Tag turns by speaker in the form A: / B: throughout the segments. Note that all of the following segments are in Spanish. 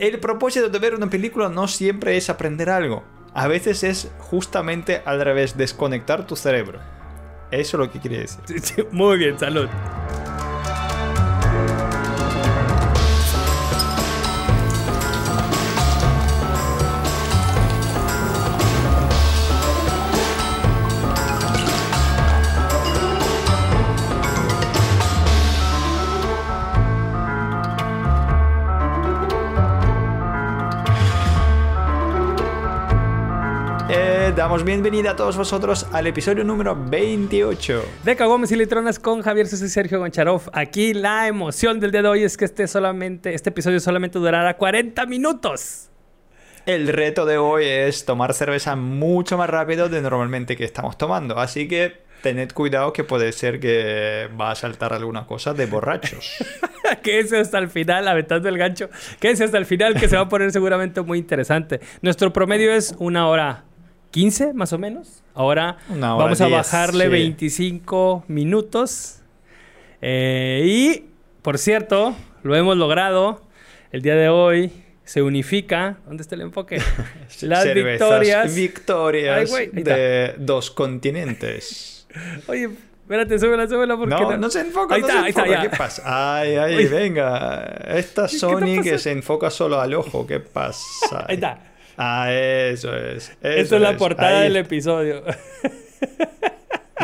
A: el propósito de ver una película no siempre es aprender algo. A veces es justamente al revés, desconectar tu cerebro. Eso es lo que quiere decir.
B: Muy bien, salud.
A: Damos bienvenida a todos vosotros al episodio número 28.
B: De Caguames y Litronas con Javier Sosa y Sergio Goncharov. Aquí la emoción del día de hoy es que este, solamente, este episodio solamente durará 40 minutos.
A: El reto de hoy es tomar cerveza mucho más rápido de normalmente que estamos tomando. Así que tened cuidado que puede ser que va a saltar alguna cosa de borrachos.
B: Quédense hasta el final, aventando el gancho. Quédense hasta el final, que se va a poner seguramente muy interesante. Nuestro promedio es una hora 15, más o menos. Ahora vamos a
A: 10,
B: bajarle
A: sí.
B: 25 minutos. Eh, y, por cierto, lo hemos logrado. El día de hoy se unifica. ¿Dónde está el enfoque? Las
A: Cervezas
B: victorias.
A: Victorias
B: Ay, ahí
A: de dos continentes.
B: Oye, espérate, súbela, súbela. Porque
A: No, no se enfoca,
B: Ahí
A: no
B: está,
A: se
B: ahí está,
A: enfoca.
B: ya.
A: ¿Qué pasa? Ay, ay,
B: Uy.
A: venga. Esta Sony que se enfoca solo al ojo. ¿Qué pasa?
B: Ahí está.
A: Ah, eso es.
B: Esta
A: eso
B: es la portada
A: Ahí
B: del episodio.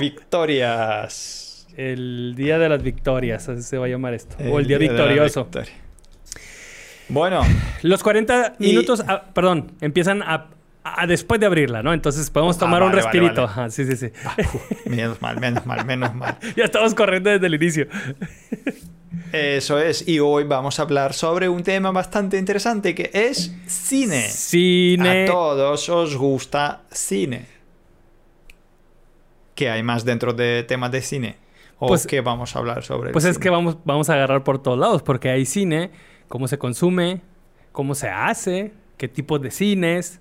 A: Victorias.
B: El día de las victorias, así se va a llamar esto. o el día victorioso.
A: Bueno,
B: Los 40
A: Y-
B: minutos, ah, perdón, empiezan a, a- después de abrirla, ¿no? Entonces podemos
A: Ah,
B: tomar un
A: vale,
B: respirito.
A: vale.
B: Ajá, sí, sí, sí.
A: ah, menos mal, menos mal, menos mal.
B: ya estamos corriendo desde el inicio.
A: Eso es. Y hoy vamos a hablar sobre un tema bastante interesante que es cine.
B: Cine.
A: A todos os gusta cine. ¿Qué hay más dentro de temas de cine? ¿O
B: Pues-
A: qué vamos a hablar sobre el
B: Pues es
A: cine?
B: que vamos, vamos a agarrar por todos lados, porque hay cine, cómo se consume, cómo se hace, qué tipo de cines,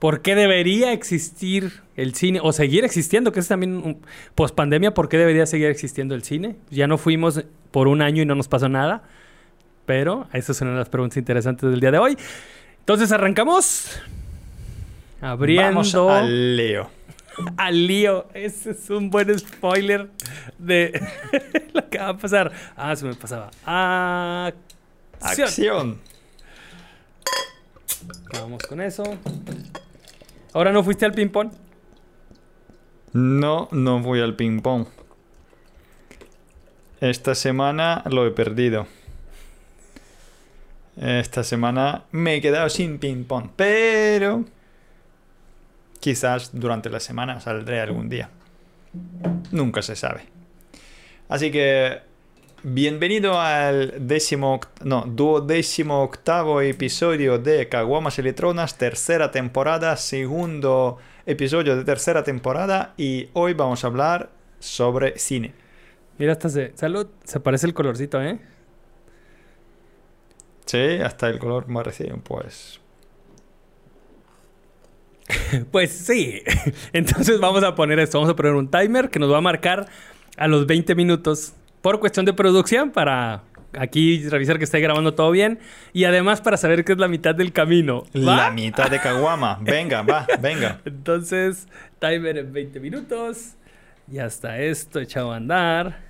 B: por qué debería existir el cine o seguir existiendo, que es también post pandemia, por qué debería seguir existiendo el cine. Ya no fuimos por un año y no nos pasó nada, pero esas son las preguntas interesantes del día de hoy. Entonces arrancamos abriendo
A: Vamos al lío.
B: al lío. Ese es un buen spoiler de lo que va a pasar. Ah, se me pasaba. Acción.
A: Acción.
B: Vamos con eso. Ahora no fuiste al ping-pong.
A: No, no voy al ping pong. Esta semana lo he perdido. Esta semana me he quedado sin ping pong. Pero quizás durante la semana saldré algún día. Nunca se sabe. Así que bienvenido al décimo, no, duodécimo octavo episodio de Caguamas y Litronas, tercera temporada, segundo episodio de tercera temporada y hoy vamos a hablar sobre cine.
B: Mira, hasta se. Salud. Se parece el colorcito, ¿eh?
A: Sí, hasta el color parecido, pues.
B: Pues sí. Entonces vamos a poner esto. Vamos a poner un timer que nos va a marcar a los 20 minutos por cuestión de producción para aquí revisar que esté grabando todo bien y además para saber que es la mitad del camino. ¿Va?
A: La mitad de Caguama. Venga, va, venga.
B: Entonces, timer en 20 minutos. Ya está esto echado a andar.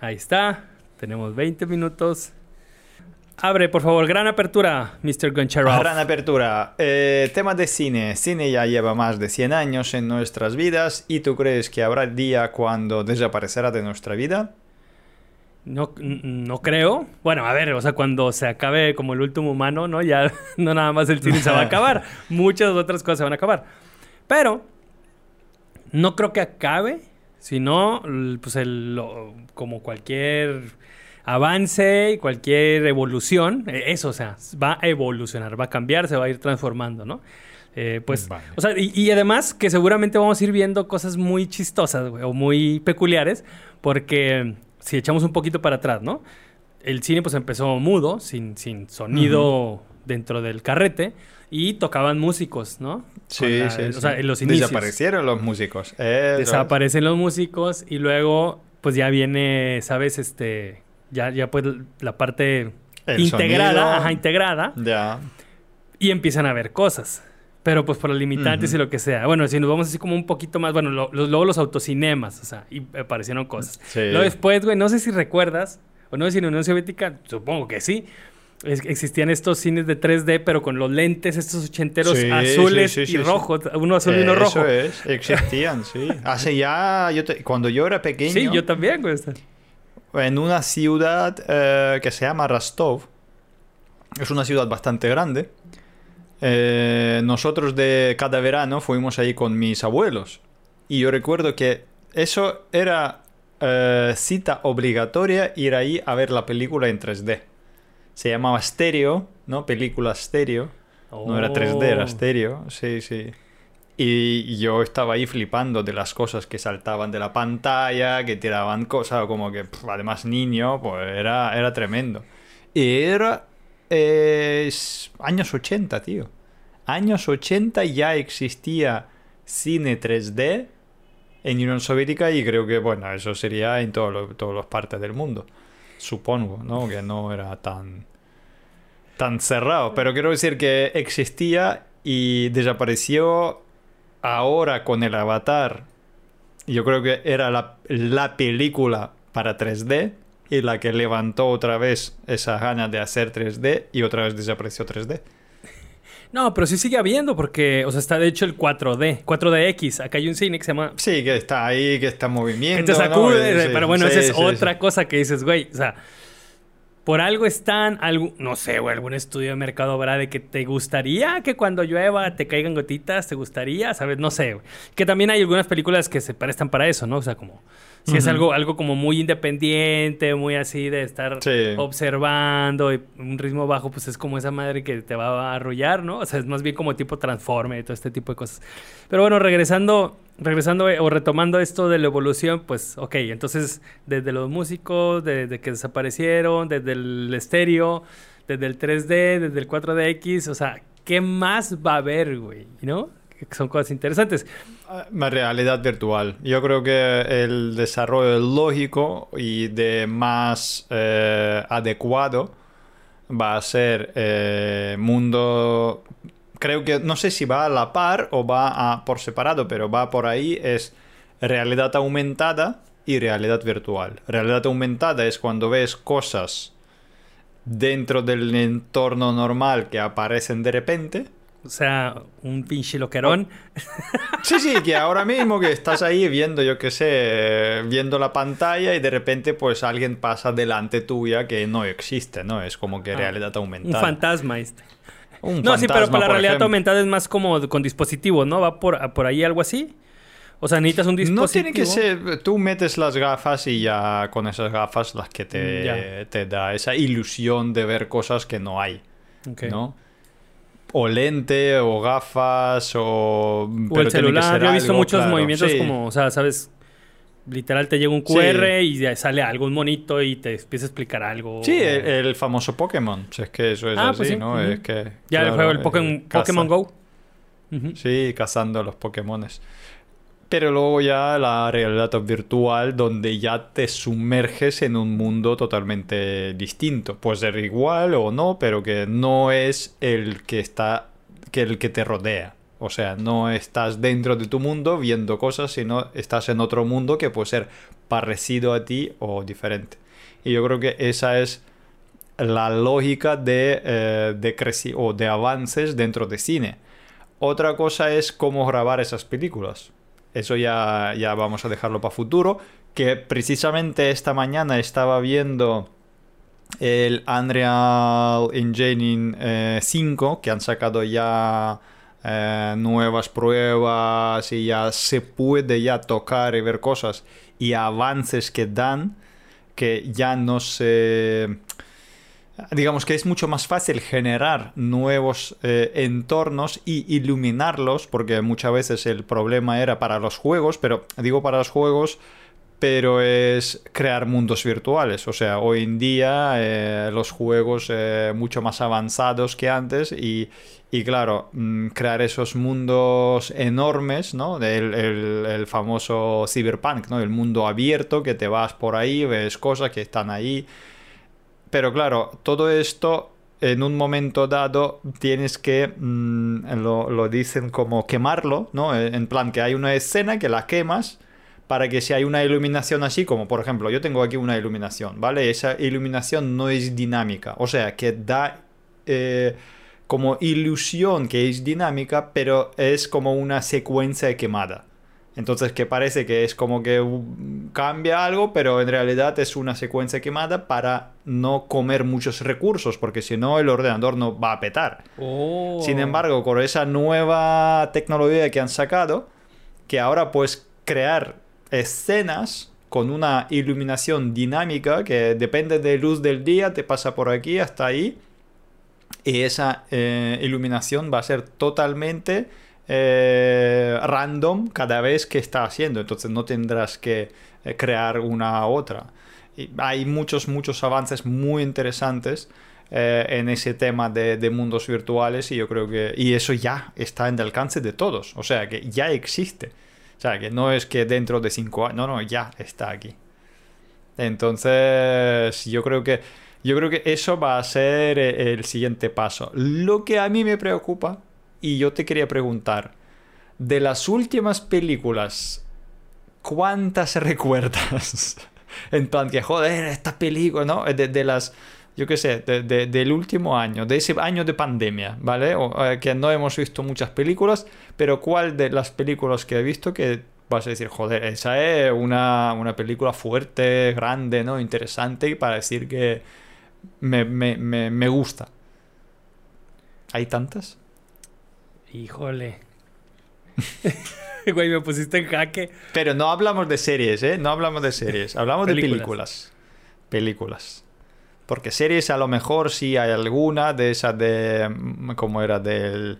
B: Ahí está. Tenemos 20 minutos. Abre, por favor, gran apertura, Mr. Goncharov.
A: Gran apertura. Eh, tema de cine. Cine ya lleva más de 100 años en nuestras vidas. ¿Y tú crees que habrá día cuando desaparecerá de nuestra vida?
B: No, no creo. Bueno, a ver, o sea, cuando se acabe como el último humano, ¿no? Ya no nada más el cine se va a acabar. Muchas otras cosas se van a acabar. Pero no creo que acabe, sino pues el, lo- como cualquier avance y cualquier evolución, eh, eso, o sea, va a evolucionar, va a cambiar, se va a ir transformando, ¿no? Eh, pues,
A: Vale.
B: o sea, y, y además que seguramente vamos a ir viendo cosas muy chistosas, güey, o muy peculiares, porque si echamos un poquito para atrás, ¿no? El cine pues empezó mudo, sin, sin sonido dentro del carrete, y tocaban músicos, ¿no?
A: Sí,
B: la-
A: sí,
B: O sea, en los inicios.
A: Desaparecieron los músicos.
B: Desaparecen los músicos y luego pues ya viene, ¿sabes? Este, ya, ya pues la parte
A: El
B: integrada,
A: sonido.
B: ajá, integrada,
A: Ya.
B: y empiezan a ver cosas. Pero pues por las limitantes
A: Ujú.
B: y lo que sea. Bueno, si nos vamos así como un poquito más, bueno, lo- lo- luego los autocinemas, o sea, y aparecieron cosas.
A: Sí.
B: Luego después, güey, no sé si recuerdas, o no sé si en la Unión Soviética, supongo que sí, es- existían estos cines de 3D, pero con los lentes estos ochenteros
A: Sí,
B: azules
A: sí, sí,
B: y rojos, uno azul y uno rojo.
A: Eso es, existían, sí. Hace ya, yo te- cuando yo era pequeño,
B: Sí, yo también, güey.
A: En una ciudad eh, que se llama Rostov, es una ciudad bastante grande, eh, nosotros de cada verano fuimos ahí con mis abuelos. Y yo recuerdo que eso era eh, cita obligatoria ir ahí a ver la película en 3D. Se llamaba Stereo, ¿no? Película Stereo. No era 3D, era
B: Oh.
A: estéreo, sí, sí. Y yo estaba ahí flipando de las cosas que saltaban de la pantalla, que tiraban cosas, como que, además niño, pues era, era tremendo. Y era eh, años 80, tío. Años 80 ya existía cine 3D en Unión Soviética y creo que, bueno, eso sería en todo lo- todas las partes del mundo. Supongo, ¿no? Que no era tan tan cerrado, pero quiero decir que existía y desapareció ahora con el Avatar. Yo creo que era la, la película para 3D y la que levantó otra vez esa ganas de hacer 3D y otra vez desapareció 3D.
B: No, pero sí sigue habiendo porque, o sea, está de hecho el 4D, 4DX. Acá hay un cine que se llama...
A: Sí, que está ahí, que está en
B: Que
A: movimiento.
B: te
A: ¿no?
B: sacude,
A: Sí,
B: pero bueno,
A: sí,
B: esa es
A: sí,
B: otra cosa que dices, güey, o sea, por algo están, algo, no sé, güey, algún estudio de mercado habrá de que te gustaría que cuando llueva te caigan gotitas, te gustaría, ¿sabes? No sé. Que también hay algunas películas que se prestan para eso, ¿no? O sea, como, si es algo, algo como muy independiente, muy así de estar
A: Sí.
B: observando y un ritmo bajo, pues es como esa madre que te va a arrullar, ¿no? O sea, es más bien como tipo transforme y todo este tipo de cosas. Pero bueno, regresando, regresando eh, o retomando esto de la evolución, pues, ok, entonces desde los músicos, desde que desaparecieron, desde el estéreo, desde el 3D, desde el 4DX, o sea, ¿qué más va a haber, güey? ¿No? Son cosas interesantes.
A: Realidad virtual. Yo creo que el desarrollo lógico y de más eh, adecuado va a ser eh, mundo. Creo que no sé si va a la par o va a, por separado, pero va por ahí. Es realidad aumentada y realidad virtual. Realidad aumentada es cuando ves cosas dentro del entorno normal que aparecen de repente.
B: O sea, un pinche loquerón.
A: Sí, sí, que ahora mismo que estás ahí viendo, yo qué sé, viendo la pantalla y de repente pues alguien pasa delante tuya que no existe, ¿no? Es como que
B: Ah,
A: realidad
B: Un
A: aumentada.
B: fantasma este.
A: Un
B: No, sí, pero para la realidad
A: ejemplo.
B: aumentada es más como con dispositivos, ¿no? ¿Va por, por ahí algo así? O sea, necesitas un dispositivo.
A: No tiene que ser, tú metes las gafas y ya con esas gafas las que te,
B: Ya.
A: te da esa ilusión de ver cosas que no hay. ¿no? O lente, o gafas, o...
B: O el
A: pero
B: celular. Yo he visto
A: algo,
B: muchos
A: claro.
B: movimientos
A: Sí.
B: como, o sea, ¿sabes? Literal te llega un
A: Sí.
B: QR y sale algún monito y te empieza a explicar algo.
A: Sí, el, el famoso Pokémon. Si es que eso es
B: Ah,
A: así,
B: pues sí,
A: ¿no? Es que...
B: Ya el juego, el
A: eh,
B: Pokémon. Pokémon Go.
A: Sí, cazando a los Pokémones. Pero luego ya la realidad virtual donde ya te sumerges en un mundo totalmente distinto. Puede ser igual o no, pero que no es el que está que el que te rodea. O sea, no estás dentro de tu mundo viendo cosas, sino estás en otro mundo que puede ser parecido a ti o diferente. Y yo creo que esa es la lógica de, eh, de o de avances dentro de cine. Otra cosa es cómo grabar esas películas. Eso ya, ya vamos a dejarlo para futuro. Que precisamente esta mañana estaba viendo el Unreal Engine eh, 5, que han sacado ya eh, nuevas pruebas y ya se puede ya tocar y ver cosas y avances que dan que ya no se digamos que es mucho más fácil generar nuevos eh, entornos y iluminarlos, porque muchas veces el problema era para los juegos, pero digo para los juegos, pero es crear mundos virtuales. O sea, hoy en día eh, los juegos eh, mucho más avanzados que antes y, y claro, mm, crear esos mundos enormes, ¿no? El, el- famoso cyberpunk, ¿no? El mundo abierto que te vas por ahí, ves cosas que están ahí pero claro, todo esto en un momento dado tienes que, mm, lo, lo dicen como quemarlo, ¿no? En plan que hay una escena que la quemas para que si hay una iluminación así, como por ejemplo, yo tengo aquí una iluminación, ¿vale? Esa iluminación no es dinámica, o sea, que da eh, como ilusión que es dinámica, pero es como una secuencia quemada. Entonces que parece que es como que cambia algo, pero en realidad es una secuencia quemada para no comer muchos recursos, porque si no el ordenador no va a petar.
B: Oh.
A: Sin embargo, con esa nueva tecnología que han sacado, que ahora puedes crear escenas con una iluminación dinámica que depende de luz del día, te pasa por aquí hasta ahí. Y esa eh, iluminación va a ser totalmente eh, random cada vez que está haciendo. Entonces no tendrás que eh, crear una otra. Y hay muchos, muchos avances muy interesantes en ese tema de, de, mundos virtuales y yo creo que... Y eso ya está en el alcance de todos. O sea que ya existe. O sea, que no es que dentro de cinco años, no, no, ya está aquí. Entonces, yo creo que yo creo que eso va a ser eh, el siguiente paso. Lo que a mí me preocupa, y yo te quería preguntar, de las últimas películas, ¿cuántas recuerdas? en plan que, joder, esta película, ¿no? De, de las yo qué sé, del último año, de ese año de pandemia, ¿vale? Eh, que no hemos visto muchas películas, pero ¿cuál de las películas que he visto que vas a decir, joder, esa es una, película fuerte, grande, ¿no? Interesante para decir que me, me gusta? ¿Hay tantas?
B: Híjole. Güey, me pusiste en jaque.
A: Pero no hablamos de series, ¿eh? No hablamos de series. Hablamos de películas. Películas. Porque series a lo mejor sí hay alguna de esas de... Mm, como era del,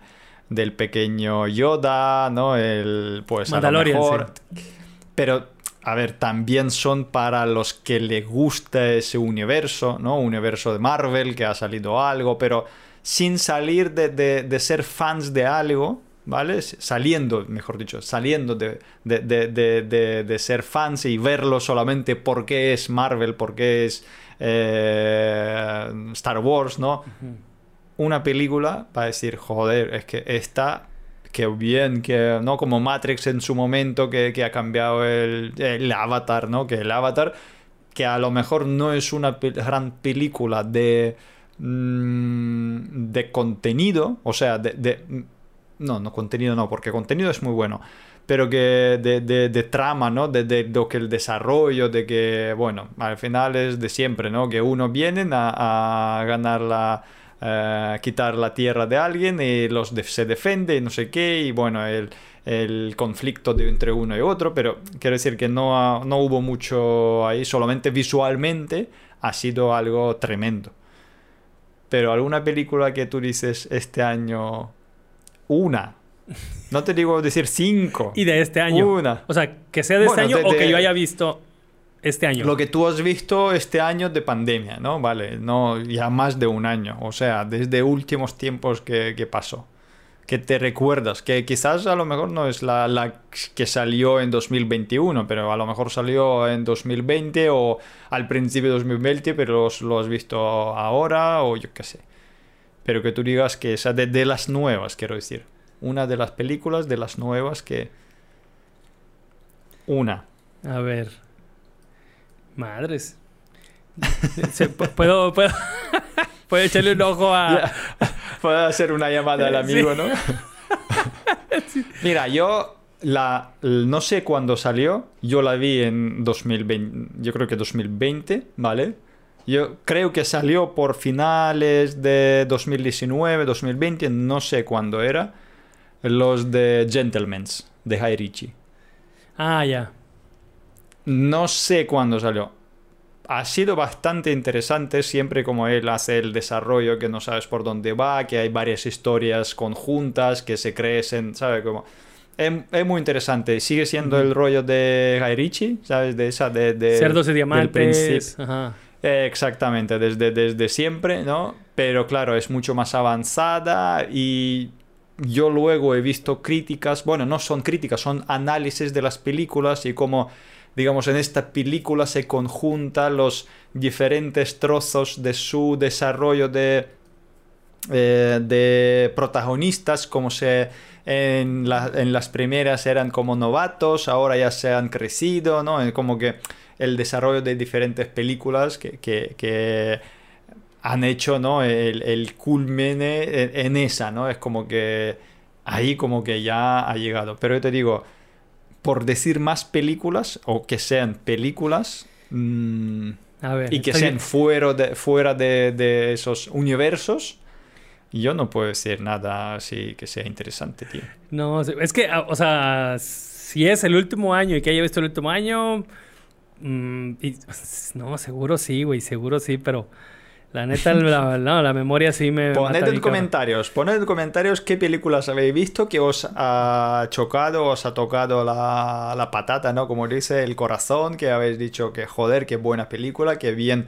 A: del pequeño Yoda, ¿no? El, pues a lo mejor... Pero, a ver, también son para los que les gusta ese universo, ¿no? Universo de Marvel, que ha salido algo, pero sin salir de, de, ser fans de algo, ¿vale? Saliendo, mejor dicho, saliendo de, de, ser fans y verlo solamente porque es Marvel, porque es eh, Star Wars, ¿no? Una película para decir, joder, es que esta, que bien, que no como Matrix en su momento, que, ha cambiado el, avatar, ¿no? Que el avatar, que a lo mejor no es una gran película de, mm, de contenido, o sea, de, no, no, contenido no, porque contenido es muy bueno pero que de, trama, ¿no? De, lo que el desarrollo, de que, bueno, al final es de siempre, ¿no? Que uno vienen a, ganar la... Eh, quitar la tierra de alguien y los se defiende y no sé qué, y bueno, el, el conflicto de entre uno y otro, pero quiero decir que no, no hubo mucho ahí, solamente visualmente ha sido algo tremendo. Pero alguna película que tú dices este año, una, no te digo decir cinco.
B: Y de este año.
A: Una.
B: O sea, que sea de este año o que yo haya visto este año.
A: Lo que tú has visto este año de pandemia, ¿no? Vale, no, ya más de un año. O sea, desde últimos tiempos que, pasó. Que te recuerdas, que quizás a lo mejor no es la, que salió en 2021, pero a lo mejor salió en 2020 o al principio de 2020, pero lo has visto ahora o yo qué sé. Pero que tú digas que esa de, las nuevas, quiero decir una de las películas de las nuevas que... Una.
B: A ver. Madres. puedo, puedo echarle un ojo a...
A: Puedo hacer una llamada al amigo, ¿no? Mira, yo la no sé cuándo salió, yo la vi en 2020, yo creo que 2020, ¿vale? Yo creo que salió por finales de 2019, 2020, no sé cuándo era. Los de Gentlemen's, de High Richie.
B: Ah, ya.
A: No sé cuándo salió. Ha sido bastante interesante siempre como él hace el desarrollo, que no sabes por dónde va, que hay varias historias conjuntas que se crecen, ¿sabes? Como... Es, muy interesante. Sigue siendo el rollo de Guy Ritchie, ¿sabes? De esa, de... de
B: Cerdos y diamantes.
A: exactamente, desde, desde siempre, ¿no? Pero claro, es mucho más avanzada y yo luego he visto críticas, bueno, no son críticas, son análisis de las películas y como digamos, en esta película se conjuntan los diferentes trozos de su desarrollo de, eh, de protagonistas, como se en, en, las primeras eran como novatos, ahora ya se han crecido, ¿no? Como que el desarrollo de diferentes películas que, que, han hecho, ¿no? El, el culmen en, esa, ¿no? Es como que ahí como que ya ha llegado. Pero yo te digo, por decir más películas, o que sean películas, mmm, a ver, y que sean fuera, de, fuera de, de, esos universos, yo no puedo decir nada así que sea interesante, tío.
B: No, es que, o sea, si es el último año y que haya visto el último año, mmm, y, no, seguro sí, güey, seguro sí, pero... La neta, la, no, la memoria sí me.
A: Poned en comentarios, poned en comentarios qué películas habéis visto que os ha chocado, os ha tocado la, la patata, ¿no? Como dice el corazón, que habéis dicho que joder, qué buena película, qué bien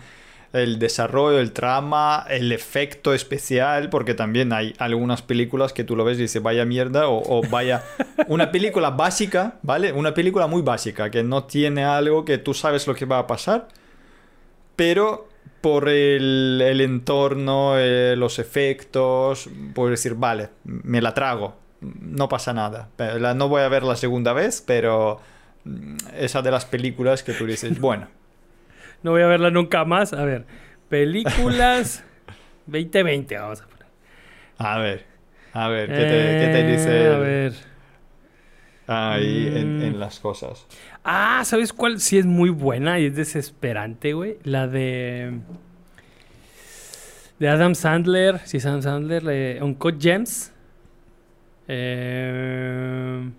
A: el desarrollo, el trama, el efecto especial, porque también hay algunas películas que tú lo ves y dices vaya mierda o, o vaya una película básica, ¿vale? Una película muy básica que no tiene algo que tú sabes lo que va a pasar, pero por el, el entorno, eh, los efectos, puedo decir, vale, me la trago, no pasa nada. no voy a ver la segunda vez, pero mm, esa de las películas que tú dices, bueno.
B: No voy a verla nunca más. A ver, películas 2020, vamos a poner.
A: A ver, a ver, ¿qué te, ¿qué te dice?
B: a ver.
A: Ahí en, en, mm. las cosas.
B: Ah, ¿sabes cuál? Sí es muy buena y es desesperante, güey. La de... De Adam Sandler. Sí, es Adam Sandler. Eh, Uncut Gems. Eh...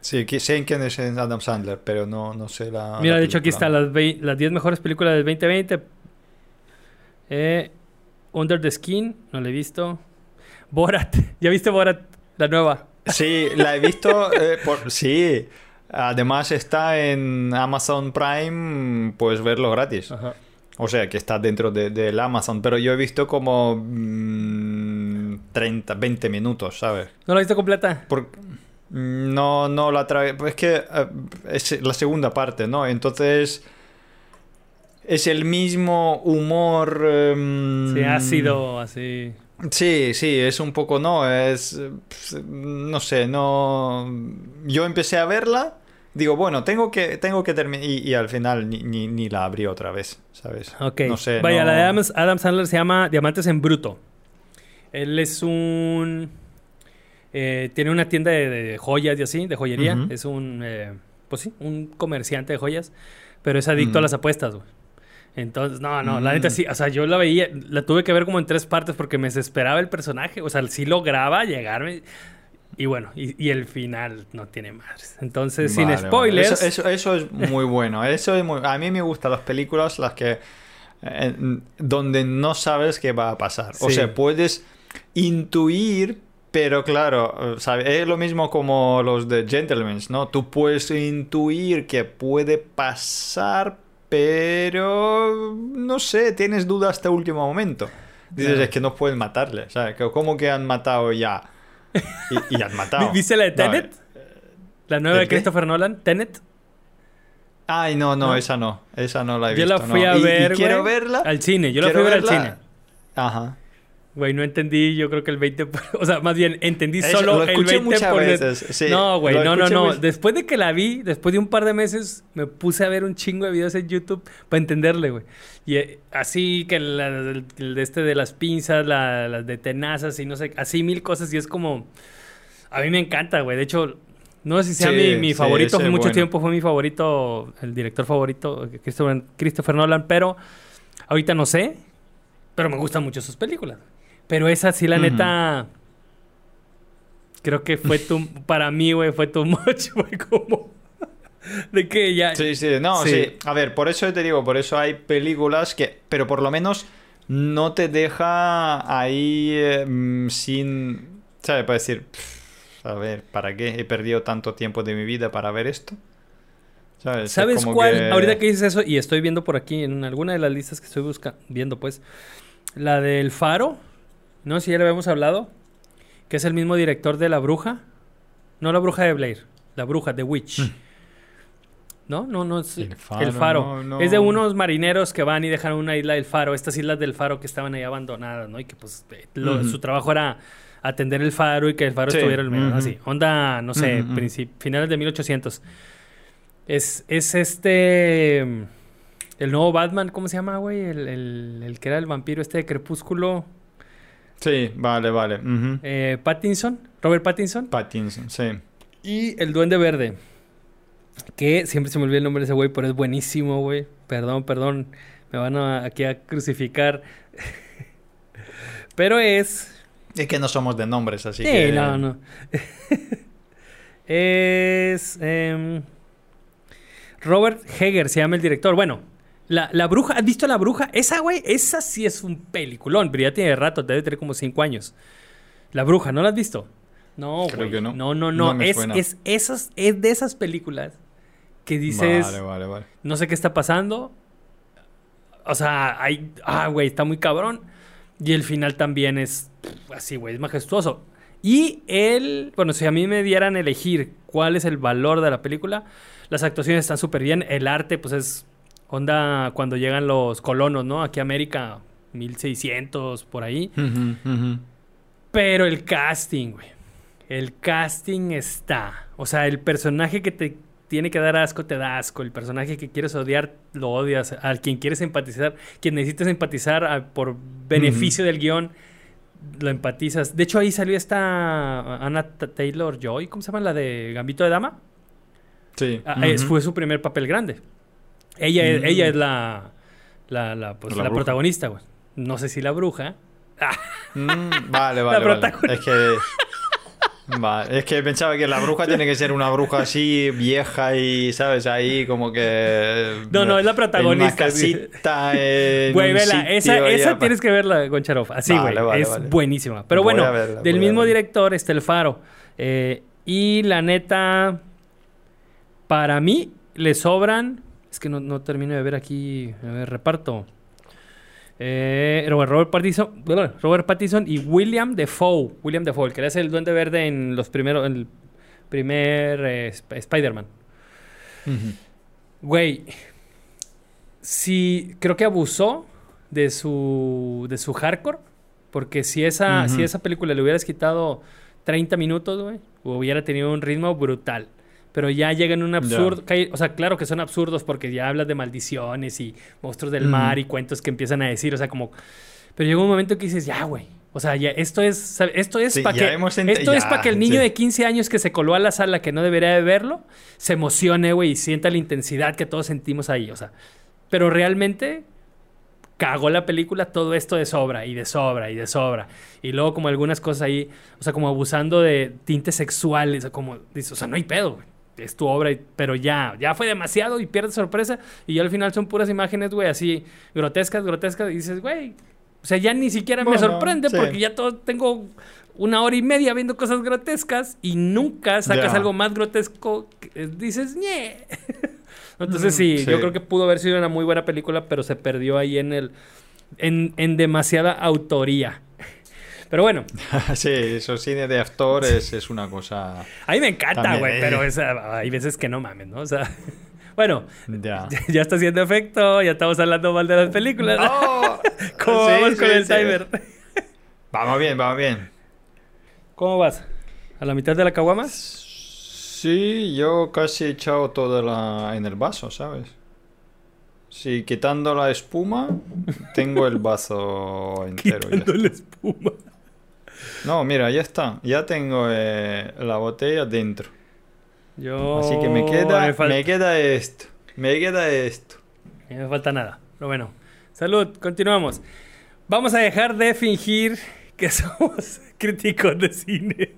A: Sí, sé quién es Adam Sandler, pero no, no sé la...
B: Mira, de hecho aquí está las, las 10 mejores películas del 2020. Eh, Under the Skin, no la he visto. Borat, ¿ya viste Borat? La nueva.
A: Sí, la he visto. Eh, por, sí, Además está en Amazon Prime, puedes verlo gratis. O sea, que está dentro del de, Amazon. Pero yo he visto como 30, mm, 20 minutos, ¿sabes?
B: ¿No la has visto completa?
A: no, no la trae. Es que eh, es la segunda parte, ¿no? Entonces... Es el mismo humor...
B: Um... Sí, ácido, así...
A: Sí, sí, es un poco, no, es, no sé, no, yo empecé a verla digo, bueno, tengo que, tengo que terminar. Y, al final ni, ni, la abrí otra vez, ¿sabes?
B: Ok. No sé. Vaya, la de Adam, Sandler se llama Diamantes en Bruto. Él es un. Eh, tiene una tienda de, joyas y así, de joyería. Es un. Eh, pues sí, un comerciante de joyas. Pero es adicto a las apuestas, güey. Entonces, no, no, la neta sí, o sea, yo la veía, la tuve que ver como en tres partes porque me desesperaba el personaje, o sea, sí lograba llegarme, y bueno, y, el final no tiene madres. Entonces, sin spoilers.
A: Eso, eso, es muy bueno. Eso es muy... A mí me gustan las películas las que. Eh, donde no sabes qué va a pasar. O sea, puedes intuir, pero claro, ¿sabes? es lo mismo como los de Gentlemen, ¿no? Tú puedes intuir que puede pasar, pero no sé, tienes dudas hasta último momento. Dices, es que no pueden matarle, ¿sabes? ¿Cómo que han matado ya? Y, y han matado.
B: ¿Viste la de Tenet? la nueva de Christopher Nolan, Tenet.
A: Ay, no, no, esa no. Esa no la he
B: visto.
A: Yo
B: la fui a ver.
A: Y, quiero verla.
B: Al cine. Yo la fui a ver al cine.
A: Ajá.
B: Güey, no entendí, yo creo que el 20%. O sea, más bien, entendí solo el 20%. Muchas veces. no, güey, no, no, no. Después de que la vi, después de un par de meses, me puse a ver un chingo de videos en YouTube para entenderle, güey. Y eh, así que el, de este de las pinzas, las de tenazas y no sé, así mil cosas. Y es como. A mí me encanta, güey. De hecho, no sé si sea mi, mi favorito. mucho tiempo fue mi favorito, el director favorito, Christopher, Christopher Nolan, pero ahorita no sé. Pero me gustan mucho sus películas. Pero esa sí, la neta. Creo que fue tu. para mí, güey, fue too much, güey, como. de que ya.
A: Sí, sí, no, sí. A ver, por eso te digo, por eso hay películas que. Pero por lo menos no te deja ahí eh, sin. ¿Sabes? Para decir. a ver, ¿para qué he perdido tanto tiempo de mi vida para ver esto?
B: ¿Sabes? ¿Sabes cuál? Ahorita que dices eso, y estoy viendo por aquí en alguna de las listas que estoy buscando, viendo, pues. La del Faro. No si ya le habíamos hablado. Que es el mismo director de La Bruja. No La Bruja de Blair. La Bruja, The Witch. Mm. ¿No? No, no es
A: El
B: el
A: Faro,
B: faro.
A: no, no.
B: Es de unos marineros que van y dejan una isla del faro, estas islas del faro que estaban ahí abandonadas, ¿no? Y que pues eh, lo- su trabajo era atender el faro y que el faro
A: Sí,
B: estuviera el medio,
A: ujú.
B: así. Onda, no sé, finales de 1800. Es, es este... mm, El nuevo Batman, ¿cómo se llama, güey? El, el- el que era el vampiro este de Crepúsculo.
A: Sí, vale, vale.
B: Eh, Pattinson, Robert Pattinson.
A: Pattinson, sí.
B: Y el Duende Verde. Que siempre se me olvida el nombre de ese güey, pero es buenísimo, güey. Perdón, perdón. Me van a, aquí a crucificar. pero es.
A: Es que no somos de nombres, así
B: Sí,
A: que...
B: no, no. es. em, Robert Heger se llama el director. Bueno, la, la bruja. ¿Has visto la bruja? Esa, güey, esa sí es un peliculón, pero ya tiene rato, debe tener como cinco años. La bruja, ¿no la has visto? No,
A: Creo
B: güey.
A: que no.
B: No, no,
A: No
B: es, es, esas, es de esas películas que dices.
A: Vale, vale, vale.
B: No sé qué está pasando. O sea, hay. Ah, güey, está muy cabrón. Y el final también es así, güey, es majestuoso. Y él, bueno, si a mí me dieran elegir cuál es el valor de la película, las actuaciones están súper bien. El arte, pues es onda cuando llegan los colonos, ¿no? Aquí a América, 1600, por ahí. Pero el casting, güey. El casting está. O sea, el personaje que te tiene que dar asco, te da asco. El personaje que quieres odiar, lo odias. Al quien quieres empatizar, quien necesitas empatizar a- por beneficio del guion, lo empatizas. De hecho, ahí salió esta Anna Taylor Joy, ¿cómo se llama? La de Gambito de Dama.
A: Sí.
B: Ah, fue su primer papel grande. Ella, es,
A: Mm.
B: ella es la, la, la, pues,
A: La
B: protagonista, güey. No sé si la bruja.
A: Mm, vale, vale, vale. Es que... Vale, es que pensaba que la bruja tiene que ser una bruja así vieja y, ¿sabes? Ahí como que...
B: No, no, es la protagonista,
A: En una en
B: Güey, vela, esa, esa tienes que verla, Goncharov. Así, güey.
A: Vale, vale,
B: es
A: vale.
B: buenísima. Pero
A: Voy
B: bueno,
A: verla,
B: del mismo director está El Faro. Eh, y la neta, para mí, le sobran. Es que no, no termino de ver aquí. Ver, reparto. Eh, Robert, Robert Pattinson, Robert Pattinson y William Defoe. William Defoe, el que hace el Duende Verde en los primeros, en el primer eh, Sp- Spider-Man. Güey, sí, creo que abusó de su, de su hardcore. Porque si esa, si esa película le hubieras quitado 30 minutos, güey, hubiera tenido un ritmo brutal. Pero ya llega en un absurdo. O sea, claro que son absurdos porque ya hablas de maldiciones y monstruos del mar y cuentos que empiezan a decir. O sea, como. Pero llega un momento que dices, ya, güey. O sea, ya, esto es, esto es
A: Sí,
B: para que, esto es para que el niño
A: sí.
B: de 15 años que se coló a la sala que no debería de verlo, se emocione, güey, y sienta la intensidad que todos sentimos ahí. O sea, pero realmente cagó la película todo esto de sobra y de sobra y de sobra. Y luego como algunas cosas ahí, o sea, como abusando de tintes sexuales, o como, o sea, no hay pedo, güey. Es tu obra, y- pero ya, ya fue demasiado y pierdes sorpresa. Y ya al final son puras imágenes, güey, así grotescas, grotescas. Y dices, güey, o sea, ya ni siquiera me sorprende
A: sí.
B: porque ya todo tengo una hora y media viendo cosas grotescas y nunca sacas algo más grotesco. que, eh, dices, ñe. Entonces
A: Mm,
B: sí,
A: sí.
B: yo creo que pudo haber sido una muy buena película, pero se perdió ahí en el en, en demasiada autoría. Pero bueno,
A: sí, eso cine de actores es una cosa...
B: a mí me encanta, güey,
A: eh.
B: pero esa- hay veces que no mames, ¿no? O sea, bueno,
A: Ya.
B: ya, ya está haciendo efecto, ya estamos hablando mal de las películas.
A: ¡Oh!
B: ¿Cómo
A: Sí,
B: vamos con el
A: sí.
B: timer?
A: Vamos bien, vamos bien.
B: ¿Cómo vas? ¿A la mitad de la caguama?
A: Sí, yo casi he echado toda la en el vaso, ¿sabes? Sí, quitando la espuma, tengo el vaso entero. ya
B: Quitando
A: está.
B: la espuma.
A: No, mira, ya está. Ya tengo eh, la botella dentro.
B: Yo...
A: Así que me queda,
B: Me,
A: me queda esto. Me queda esto.
B: no me falta nada. Pero bueno, salud, continuamos. Vamos a dejar de fingir que somos críticos de cine.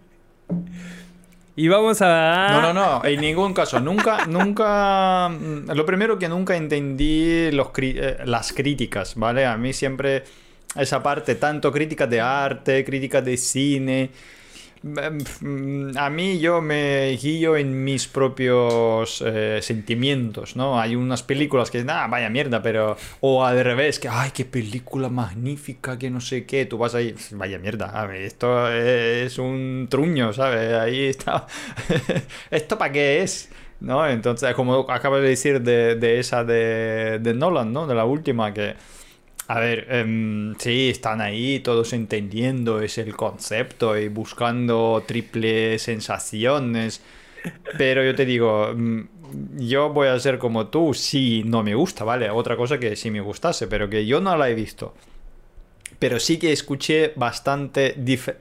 B: Y vamos a...
A: No, no, no, en ningún caso. Nunca, nunca. mm, Lo primero que nunca entendí los eh, las críticas, ¿vale? A mí siempre esa parte, tanto críticas de arte, críticas de cine. mm, A mí yo me guío en mis propios eh, sentimientos, ¿no? Hay unas películas que, nada, vaya mierda, pero... O al revés, que, ay, qué película magnífica, que no sé qué, tú vas ahí, vaya mierda, esto es un truño, ¿sabes? Ahí está... ¿Esto para qué es? ¿no? Entonces, como acabas de decir de, de esa de, de Nolan, ¿no? De la última, que, a ver, em, sí, están ahí todos entendiendo es el concepto y buscando triple sensaciones, pero yo te digo, mm, yo voy a ser como tú si no me gusta, ¿vale? Otra cosa que si me gustase, pero que yo no la he visto. Pero sí que escuché bastante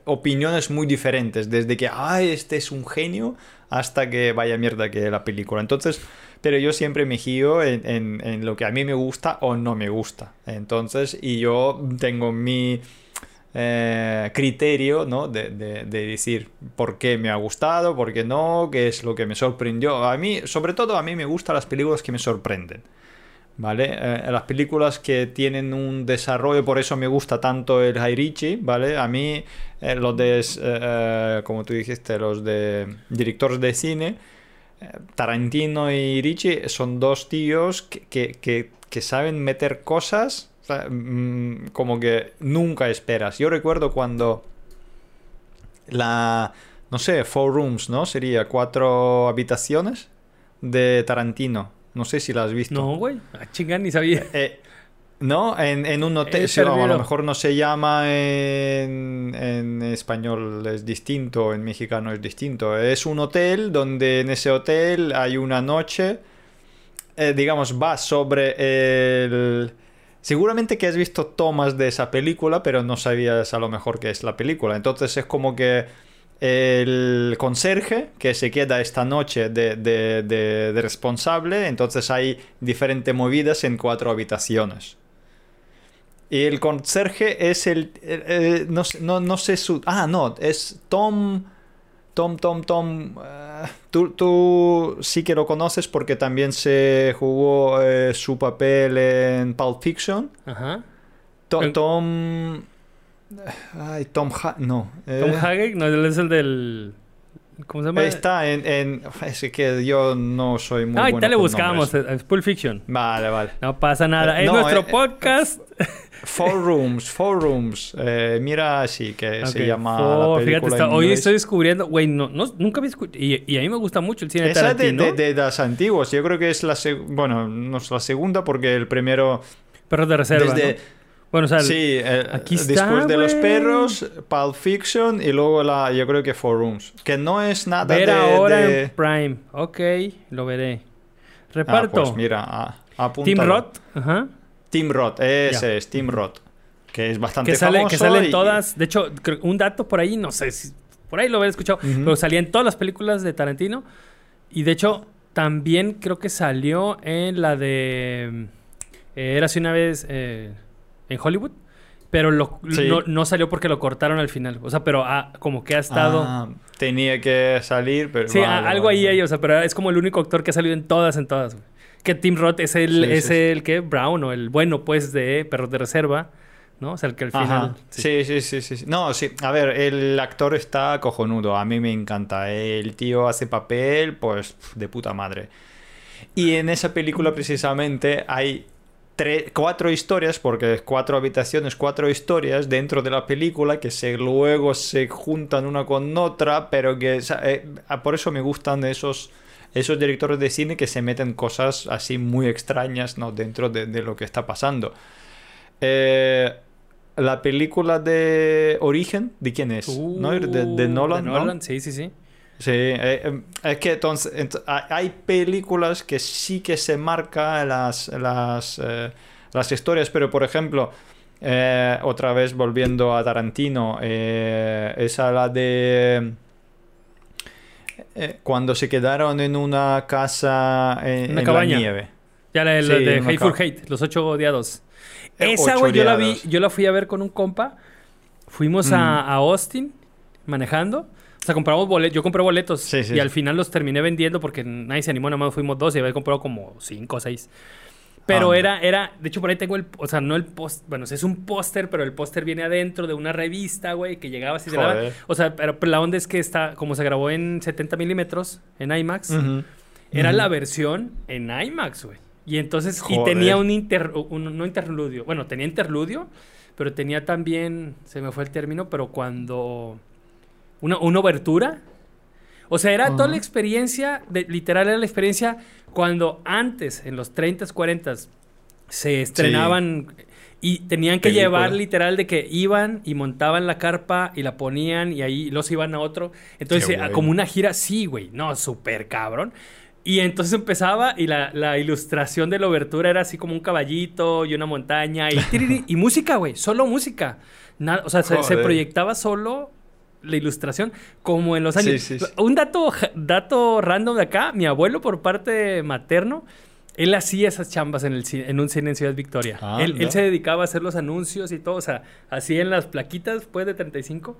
A: opiniones muy diferentes, desde que, ay, este es un genio, hasta que vaya mierda que la película. Entonces, pero yo siempre me giro en, en- en lo que a mí me gusta o no me gusta. Entonces, y yo tengo mi eh, criterio, ¿no? De, de- de decir por qué me ha gustado, por qué no, qué es lo que me sorprendió. A mí, sobre todo, a mí me gustan las películas que me sorprenden. ¿Vale? Eh, las películas que tienen un desarrollo, por eso me gusta tanto el High Richie, ¿vale? A mí, eh, los de, como tú dijiste, los de directores de cine, Tarantino y Ricci son dos tíos que, que- que- que saben meter cosas o sea, mm, como que nunca esperas. Yo recuerdo cuando la, no sé, Four Rooms, ¿no? Sería cuatro habitaciones de Tarantino. No sé si la has visto.
B: No, güey. Ah, chinga, ni sabía.
A: Eh, no, en, en un hotel. Sí, no, a lo mejor no se llama en, en español, es distinto, en mexicano es distinto. Es un hotel donde en ese hotel hay una noche, eh, digamos, va sobre el... Seguramente que has visto tomas de esa película, pero no sabías a lo mejor qué es la película. Entonces es como que el conserje que se queda esta noche de, de- de- de responsable, entonces hay diferentes movidas en cuatro habitaciones. Y el conserje es el... eh, eh, no, sé- no, no sé su... Ah, no, es Tom... Tom, Tom, Tom... eh, tú, tú sí que lo conoces porque también se jugó eh, su papel en Pulp Fiction.
B: Ajá.
A: To-
B: En-
A: Tom... Ay, Tom... Ha- no.
B: Tom Hague, no, él es el del. ¿Cómo se llama?
A: Está en, en- Es que yo no soy muy
B: Ah,
A: bueno
B: ahorita le buscamos. Pulp Fiction.
A: Vale, vale.
B: No pasa nada. Es
A: no,
B: nuestro
A: eh,
B: podcast.
A: Four Rooms. Eh, mira así que
B: Ok,
A: se llama
B: oh,
A: la
B: fíjate,
A: película
B: está-
A: en
B: hoy estoy descubriendo, güey, no, no- nunca había escuchado. Y, y a mí me gusta mucho el cine de
A: Esa es de,
B: Tarantino.
A: de, de las antiguas. Yo creo que es la... seg- Bueno, no es la segunda porque el primero...
B: Perros de reserva.
A: desde-
B: ¿no? Bueno, o sea,
A: sí, eh,
B: aquí está,
A: después de Los
B: güey.
A: Perros, Pulp Fiction y luego la... Yo creo que Four Rooms. Que no es nada
B: ver
A: de...
B: ahora
A: de-
B: en Prime. Ok, lo veré.
A: Ah,
B: Reparto.
A: pues mira, a-
B: Tim. Roth. Ajá.
A: Tim Roth, ese es Tim Roth. Que es bastante
B: Que, sale, que
A: famoso
B: salen
A: y-
B: todas. De hecho, un dato por ahí, no sé si. Por ahí lo había escuchado.
A: Ujú.
B: Pero salía en todas las películas de Tarantino. Y de hecho, también creo que salió en la de. eh, Érase una vez eh, en Hollywood. Pero lo-
A: Sí.
B: no, no salió porque lo cortaron al final. O sea, pero ah, como que ha estado.
A: Ah, tenía que salir, pero...
B: sí,
A: vale,
B: algo
A: vale,
B: ahí
A: vale.
B: hay, o sea, pero es como el único actor que ha salido en todas, en todas. güey. Que Tim Roth es el,
A: Sí,
B: es
A: sí,
B: el que Brown o el bueno, pues, de Perros de Reserva. ¿No? O sea, el que al final.
A: Sí. Sí, sí, sí, sí. No, sí. A ver, el actor está cojonudo. A mí me encanta. El tío hace papel, pues, de puta madre. Y en esa película precisamente hay tre- cuatro historias, porque cuatro habitaciones, cuatro historias dentro de la película que se, luego se juntan una con otra, pero que... eh, por eso me gustan esos... Esos directores de cine que se meten cosas así muy extrañas ¿no? dentro de, de lo que está pasando. Eh, la película de Origen, ¿de quién es?
B: Uh,
A: ¿No? De, de Nolan, ¿no?
B: sí, sí, sí.
A: Sí, eh, eh, es que entonces, ent- hay- películas que sí que se marcan las, las, eh, las historias, pero por ejemplo, eh, otra vez volviendo a Tarantino, esa la de... eh, cuando se quedaron en una casa en,
B: Una
A: en
B: cabaña.
A: la nieve.
B: Ya la, la
A: Sí,
B: de Hateful Hate, Los Ocho Odiados.
A: Eh,
B: Esa, güey, yo la vi, yo la fui a ver con un compa. Fuimos a,
A: Mm.
B: a Austin manejando. O sea, compramos boletos. Yo compré boletos.
A: Sí, sí,
B: y al final los terminé vendiendo porque nadie se animó, nada más fuimos dos y había comprado como cinco o seis. Pero
A: Ah.
B: era, era, de hecho por ahí tengo el, o sea, no el post, bueno, es un póster, pero el póster viene adentro de una revista, güey, que llegaba así de la... O sea, pero la onda es que está, como se grabó en 70 milímetros, en IMAX, era la versión en IMAX, güey. Y entonces, y tenía un, inter, un no interludio, bueno, tenía interludio, pero tenía también, se me fue el término, pero cuando una, una obertura, O sea, era toda la experiencia, de, literal era la experiencia cuando antes, en los 30s, 40s, se estrenaban y tenían que
A: Película.
B: llevar literal de que iban y montaban la carpa y la ponían y ahí los iban a otro. Entonces, eh, como una gira, sí, güey, no, súper cabrón. Y entonces empezaba y la, la ilustración de la obertura era así como un caballito y una montaña y, música, güey, solo música. Nada, o sea, se, proyectaba solo la ilustración como en los años.
A: sí, sí.
B: Un dato, dato random de acá, mi abuelo por parte materno, él hacía esas chambas en, el, en un cine en Ciudad Victoria.
A: Ah,
B: él, él se dedicaba a hacer los anuncios y todo, o sea, así en las plaquitas, pues de 35,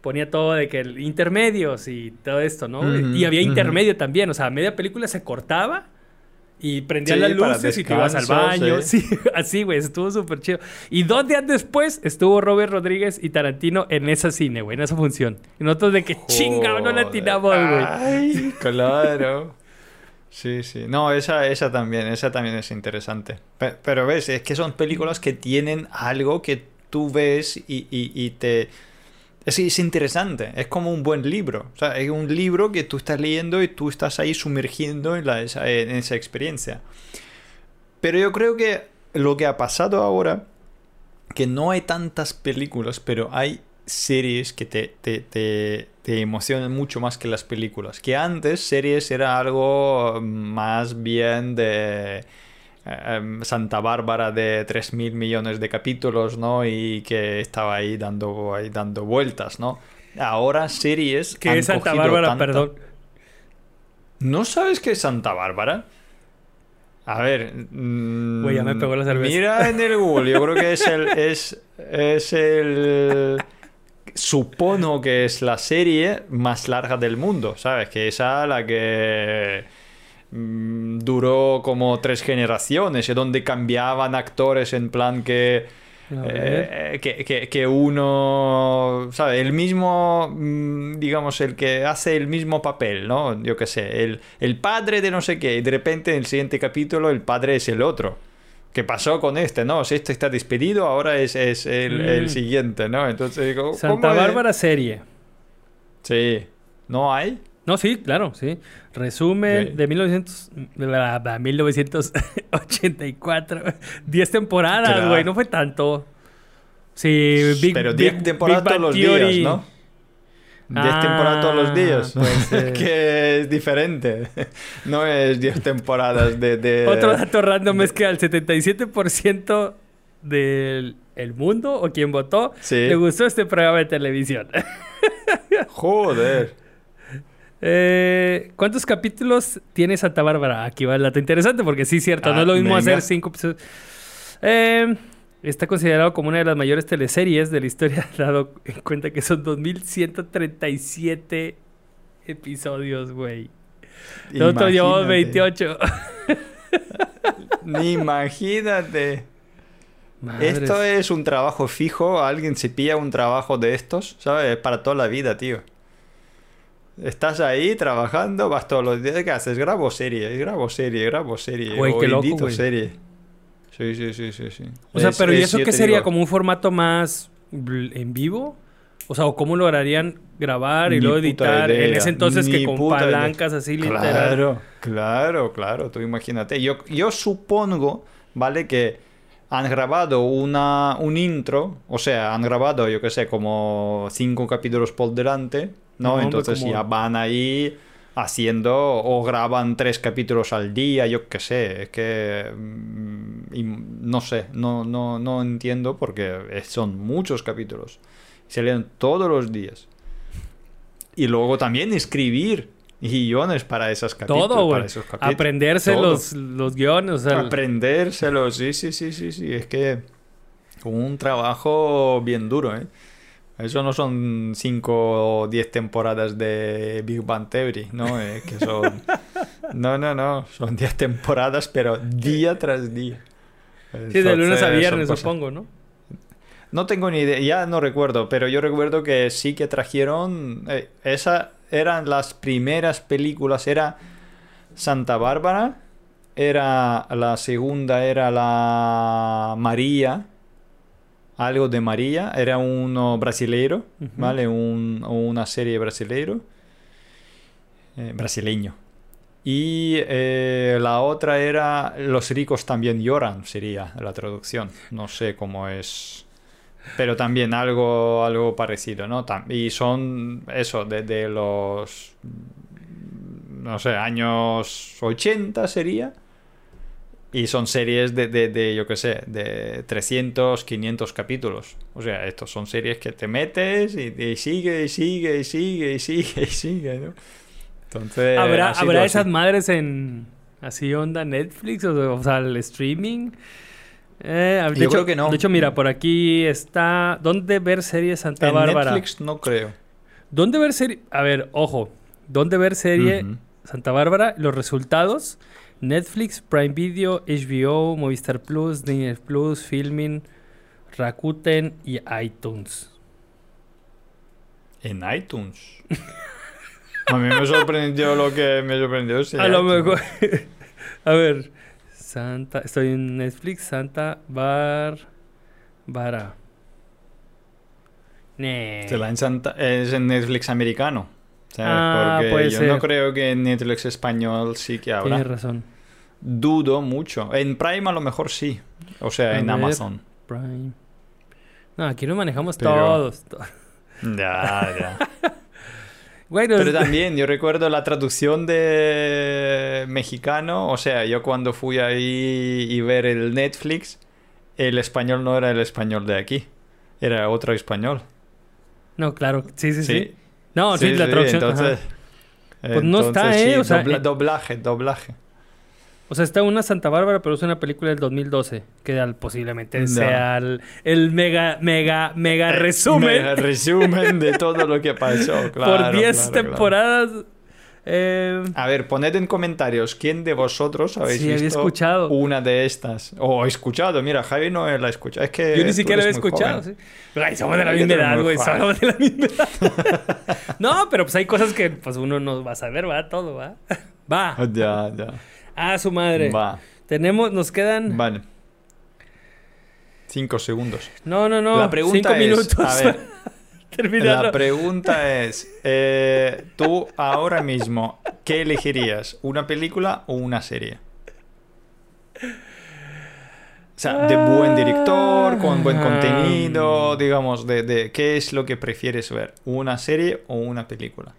B: ponía todo de que el- intermedios y todo esto, ¿no? Y había intermedio también, o sea, media película se cortaba y prendían
A: Sí,
B: las luces y te ibas al baño.
A: sí.
B: Sí, así, güey, estuvo súper chido. Y dos días después estuvo Robert Rodríguez y Tarantino en esa cine, güey, en esa función. Y nosotros de que chinga, no la atinamos, güey.
A: Ay, claro. Sí, sí. No, esa, esa también, esa también es interesante. Pe- Pero, ves, es que son películas que tienen algo que tú ves y, y- y te... Es, es interesante, es como un buen libro. O sea, es un libro que tú estás leyendo y tú estás ahí sumergiendo en, esa experiencia. Pero yo creo que lo que ha pasado ahora, que no hay tantas películas, pero hay series que te, te, te, te emocionan mucho más que las películas. Que antes series era algo más bien de em, Santa Bárbara de 3.000 millones de capítulos, ¿no? Y que estaba ahí dando, ahí dando vueltas, ¿no? Ahora series...
B: Que
A: han
B: es Santa Bárbara,
A: tanta-
B: perdón.
A: ¿No sabes qué es Santa Bárbara? A ver. mm,
B: Güey, ya me pegó la cerveza.
A: Mira en el Google, yo creo que es el. Es, es el. Supono que es la serie más larga del mundo, ¿sabes? Que esa la que mm, duró como tres generaciones y donde cambiaban actores en plan que eh, que, que- que uno, ¿sabes? El mismo, mm, digamos, el que hace el mismo papel, ¿no? Yo qué sé, el, el padre de no sé qué, y de repente en el siguiente capítulo el padre es el otro. ¿Qué pasó con este? No, si este está despedido, ahora es, es el, el
B: Mm.
A: siguiente, ¿no? Entonces digo,
B: Santa. Bárbara serie.
A: Sí. ¿No hay?
B: No, sí, claro, sí. Resumen de 1900, bla, bla, 1984. 10 temporadas,
A: Claro.
B: güey, no fue tanto. Sí, Big
A: Pero
B: Big-
A: 10 temporadas
B: Big
A: todos los días. ¿no? 10
B: Ah,
A: temporadas todos los días.
B: pues, eh.
A: Es que es diferente. No es 10 temporadas de... de-
B: Otro dato random es que al 77% del el mundo o quien votó
A: Sí.
B: le gustó este programa de televisión.
A: Joder.
B: Eh, ¿Cuántos capítulos tiene Santa Bárbara? Aquí va el dato interesante porque sí es cierto, no
A: Ah,
B: es lo mismo
A: venga.
B: hacer cinco episodios. Eh, está considerado como una de las mayores teleseries de la historia, dado en cuenta que son 2137 episodios, güey. Nosotros llevamos
A: Imagínate.
B: 28.
A: Ni Imagínate.
B: Madres.
A: Esto es un trabajo fijo. Alguien se pilla un trabajo de estos, ¿sabes? Para toda la vida, tío. Estás ahí trabajando, vas todos los días. ¿Qué haces? Grabo serie, grabo serie, grabo serie.
B: Güey, qué loco, güey.
A: serie. Sí, sí, sí, sí, sí.
B: O sea,
A: Es-
B: pero ¿y
A: es-
B: eso qué sería?
A: digo,
B: ¿Como un formato más en vivo? O sea, ¿o cómo lograrían grabar y
A: Ni
B: luego editar? En ese entonces que con
A: idea.
B: palancas así literal.
A: Claro, claro, claro, tú imagínate. Yo, yo supongo, ¿vale? Que han grabado una, un intro, o sea, han grabado, yo qué sé, como cinco capítulos por delante, ¿no? Entonces
B: como-
A: ya van ahí haciendo o graban tres capítulos al día, yo qué sé, es que mm, y no sé, no, no, no entiendo porque son muchos capítulos. Se leen todos los días. Y luego también escribir guiones para esos capítulos.
B: Todo,
A: para esos capítulos.
B: Aprenderse
A: Todo.
B: los, los guiones. O sea, el-
A: Aprendérselo, sí, sí, sí, sí, sí. Es que un trabajo bien duro, ¿eh? Eso no son 5 o 10 temporadas de Big Bang Theory, ¿no? Que son... No, no, no. Son 10 temporadas, pero día tras día.
B: sí, de lunes a viernes, supongo, ¿no?
A: No tengo ni idea, ya no recuerdo, pero yo recuerdo que sí que trajeron. eh, esas eran las primeras películas. Era Santa Bárbara, era la segunda, era la María, algo de María, era uno brasileiro. ¿vale? Un, una serie brasileiro. eh, brasileño. Y eh, la otra era Los ricos también lloran, sería la traducción. No sé cómo es. Pero también algo, algo parecido, ¿no? Y son eso, desde los. No sé, años 80 sería. Y son series de, de, de, yo qué sé, de 300, 500 capítulos. O sea, estos son series que te metes y, y sigue, y sigue, y sigue, y sigue, y sigue, ¿no? Entonces.
B: ¿Habrá, ¿habrá esas madres en así onda Netflix o, o sea, el streaming? Eh, de
A: Yo
B: hecho,
A: creo que no.
B: De hecho, mira, por aquí está. ¿Dónde ver serie Santa
A: En
B: Bárbara?
A: Netflix no creo.
B: ¿Dónde ver serie? A ver, ojo. ¿Dónde ver serie. Santa Bárbara? Los resultados: Netflix, Prime Video, HBO, Movistar Plus, Disney Plus, Filmin, Rakuten y iTunes.
A: En iTunes. A mí me sorprendió lo que me sorprendió.
B: A lo
A: iTunes.
B: mejor. A ver. Santa. Estoy en Netflix. Santa Bárbara. Nee.
A: Se la en Santa- es en Netflix americano. ¿Sabes?
B: Ah,
A: Porque
B: puede
A: yo
B: ser.
A: no creo que en Netflix español sí que habrá.
B: Tienes razón.
A: Dudo mucho. En Prime a lo mejor sí. O sea,
B: A
A: en
B: ver.
A: Amazon.
B: Prime. No, aquí lo manejamos
A: Pero-
B: todos. to-
A: Ya, ya. Pero también yo recuerdo la traducción de mexicano. O sea, yo cuando fui ahí y ver el Netflix, el español no era el español de aquí. Era otro español.
B: No, claro. Sí, sí, sí.
A: Sí.
B: No, sí, la traducción.
A: entonces,
B: Pues no está,
A: entonces,
B: ¿eh?
A: sí,
B: O sea,
A: dobla-
B: eh,
A: doblaje, doblaje.
B: O sea, está una Santa Bárbara, pero es una película del 2012. Que al- posiblemente
A: No.
B: sea el, el mega, mega, mega resumen.
A: Mega resumen de todo lo que pasó. Claro,
B: por 10
A: claro, claro.
B: Eh,
A: A ver, poned en comentarios quién de vosotros habéis
B: Sí,
A: visto
B: escuchado.
A: una de estas. O escuchado, mira, Javi no la ha escuchado. Es que
B: yo ni siquiera lo he escuchado. sí. Ay, somos de la misma edad, güey. Somos de la misma edad. no, pero pues hay cosas que pues uno no va a saber, va todo, va. Va.
A: Ya, ya.
B: A su madre.
A: Va,
B: Tenemos, nos quedan.
A: vale. Cinco segundos.
B: No, no, no.
A: La pregunta
B: cinco
A: es,
B: minutos.
A: a ver,
B: Terminarlo.
A: La pregunta es, eh, tú ahora mismo, ¿qué elegirías? ¿Una película o una serie? O sea, de buen director, con buen contenido, digamos, de, de qué es lo que prefieres ver, una serie o una película.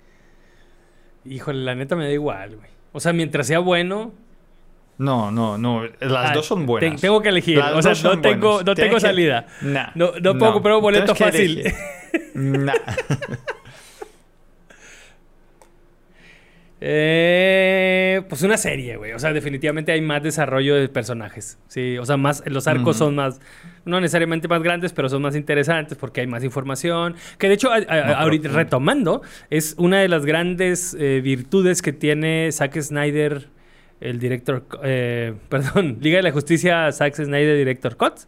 B: Híjole, la neta me da igual, güey. O sea, mientras sea bueno.
A: No, no, no, las
B: ah,
A: dos son
B: te-
A: buenas.
B: tengo que elegir.
A: Las
B: o sea, no tengo,
A: buenas.
B: no
A: Tienes
B: tengo
A: que-
B: salida.
A: Nah,
B: No, no puedo comprar un boleto
A: tienes
B: fácil.
A: Nah.
B: Eh, pues una serie, güey. O sea, definitivamente hay más desarrollo de personajes. Sí, o sea, más los arcos son más, no necesariamente más grandes, pero son más interesantes porque hay más información. Que de hecho, a- a-
A: Más
B: ahorita retomando, es una de las grandes eh, virtudes que tiene Zack Snyder, el director, eh, perdón, Liga de la Justicia, Zack Snyder, director Cut.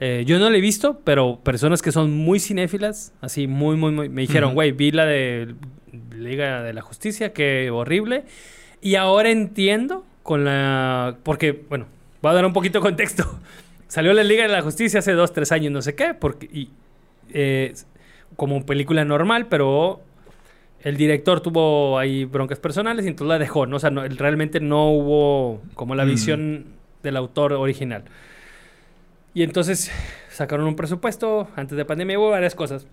B: Eh, yo no la he visto, pero personas que son muy cinéfilas, así muy, muy, muy, me dijeron, güey, vi la de Liga de la Justicia, qué horrible. Y ahora entiendo con la... Porque, bueno, voy a dar un poquito de contexto. Salió la Liga de la Justicia hace dos, tres años, no sé qué, porque... Y, eh, como película normal, pero el director tuvo ahí broncas personales y entonces la dejó, ¿no? O sea, no- realmente no hubo como la
A: Mm.
B: visión del autor original. Y entonces sacaron un presupuesto, antes de pandemia hubo varias cosas.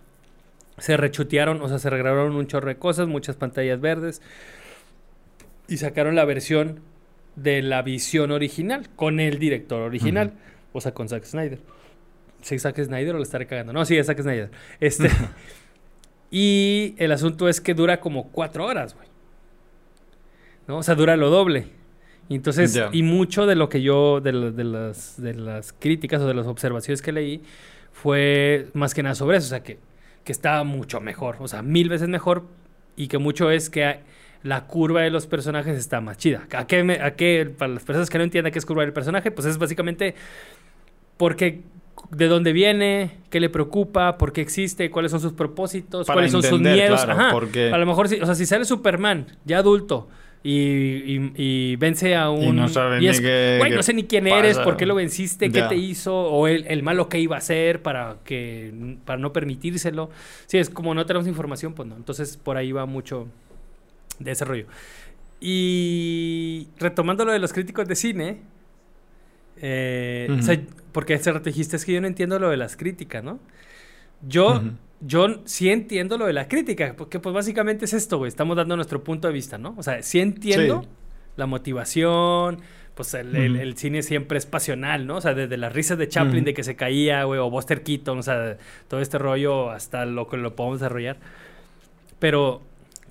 B: Se rechutearon, o sea, se regrabaron un chorro de cosas, muchas pantallas verdes. Y sacaron la versión de la visión original, con el director original. O sea, con Zack Snyder. ¿Sí, Zack Snyder o le estaré cagando? No, sí, es Zack Snyder. Este. y el asunto es que dura como cuatro horas, güey. ¿No? O sea, dura lo doble. Y entonces, y mucho de lo que yo, de, lo- de las, de las críticas o de las observaciones que leí, fue más que nada sobre eso. O sea, que, que estaba mucho mejor. O sea, mil veces mejor. Y que mucho es que la curva de los personajes está más chida. ¿A qué, me- a qué- para las personas que no entiendan qué es curva del personaje, pues es básicamente porque de dónde viene, qué le preocupa, por qué existe, cuáles son sus propósitos,
A: Para
B: cuáles son sus miedos.
A: claro,
B: Ajá.
A: porque-
B: A lo mejor, si, o sea, si sale Superman, ya adulto, y, y- y vence a un...
A: Y no sabe ni
B: es,
A: qué-
B: "Güey,
A: qué
B: no sé ni quién eres,
A: pasa".
B: por qué lo venciste, qué te hizo, o el, el malo que iba a hacer para, que, para no permitírselo. Sí, es como no tenemos información, pues no. Entonces, por ahí va mucho de ese rollo. Y retomando lo de los críticos de cine, eh, o sea, porque hace rato dijiste, es que yo no entiendo lo de las críticas, ¿no? Yo,
A: Ujú.
B: yo sí entiendo lo de la crítica, porque pues básicamente es esto, güey, estamos dando nuestro punto de vista, ¿no? O sea, sí entiendo
A: Sí.
B: la motivación, pues el, el-
A: Ujú.
B: el cine siempre es pasional, ¿no? O sea, desde las risas de Chaplin
A: Ujú.
B: de que se caía, güey, o Buster Keaton, o sea, todo este rollo hasta lo que lo podemos desarrollar. Pero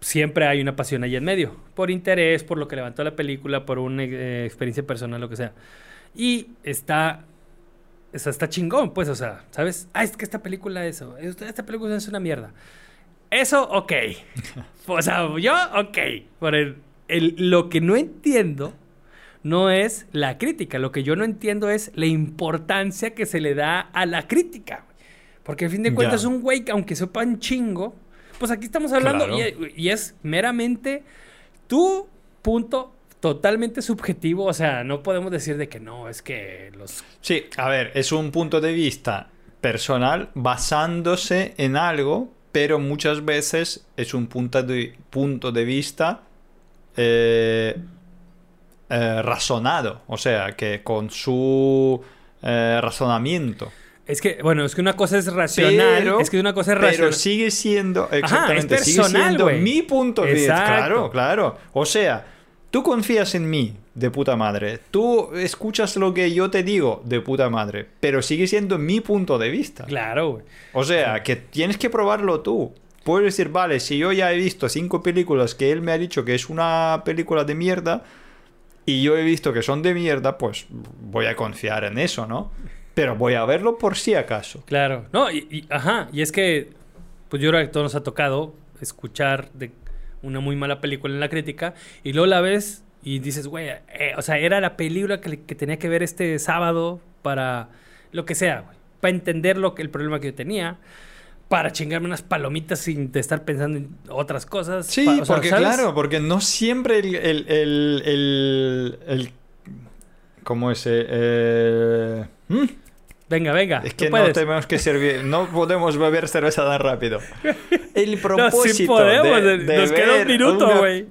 B: siempre hay una pasión ahí en medio, por interés, por lo que levantó la película, por una eh, experiencia personal, lo que sea. Y está, o sea, está chingón, pues, o sea, ¿sabes? Ah, es que esta película eso, esta película es una mierda. Eso, ok. o sea, yo, ok. Por el, el- lo que no entiendo no es la crítica. Lo que yo no entiendo es la importancia que se le da a la crítica. Porque al fin de cuentas, un güey, que aunque sepa un chingo, pues aquí estamos hablando
A: Claro.
B: y, y es meramente tu punto totalmente subjetivo. O sea, no podemos decir de que no, es que los
A: Sí, a ver, es un punto de vista personal basándose en algo, pero muchas veces es un punto de, punto de vista eh, eh, razonado, o sea, que con su eh, razonamiento.
B: Es que, bueno, es que una cosa es racional.
A: Pero-
B: es que una cosa es
A: Pero
B: racional.
A: sigue siendo, exactamente, sigue
B: personal,
A: siendo
B: güey.
A: mi punto de vista. Claro, claro. O sea, tú confías en mí, de puta madre. Tú escuchas lo que yo te digo, de puta madre. Pero sigue siendo mi punto de vista.
B: Claro, güey.
A: O sea, que tienes que probarlo tú. Puedes decir, vale, si yo ya he visto cinco películas que él me ha dicho que es una película de mierda y yo he visto que son de mierda, pues voy a confiar en eso, ¿no? Pero voy a verlo por si acaso.
B: Claro. No, y, y- ajá. Y es que, pues yo creo que todos nos ha tocado escuchar de una muy mala película en la crítica y luego la ves y dices, güey, eh, o sea, era la película que, que tenía que ver este sábado para lo que sea, güey. Para entender lo que, el problema que yo tenía. Para chingarme unas palomitas sin estar pensando en otras cosas.
A: Sí,
B: pa- o sea,
A: porque
B: ¿sabes?
A: claro, porque no siempre el... el, el, el- el- ¿Cómo es? eh, eh, ¿hmm?
B: Venga, venga.
A: Es que no tenemos que servir, no podemos beber cerveza tan rápido. El
B: No,
A: propósito
B: sí podemos.
A: de, de
B: Nos queda un minuto,
A: una-
B: güey.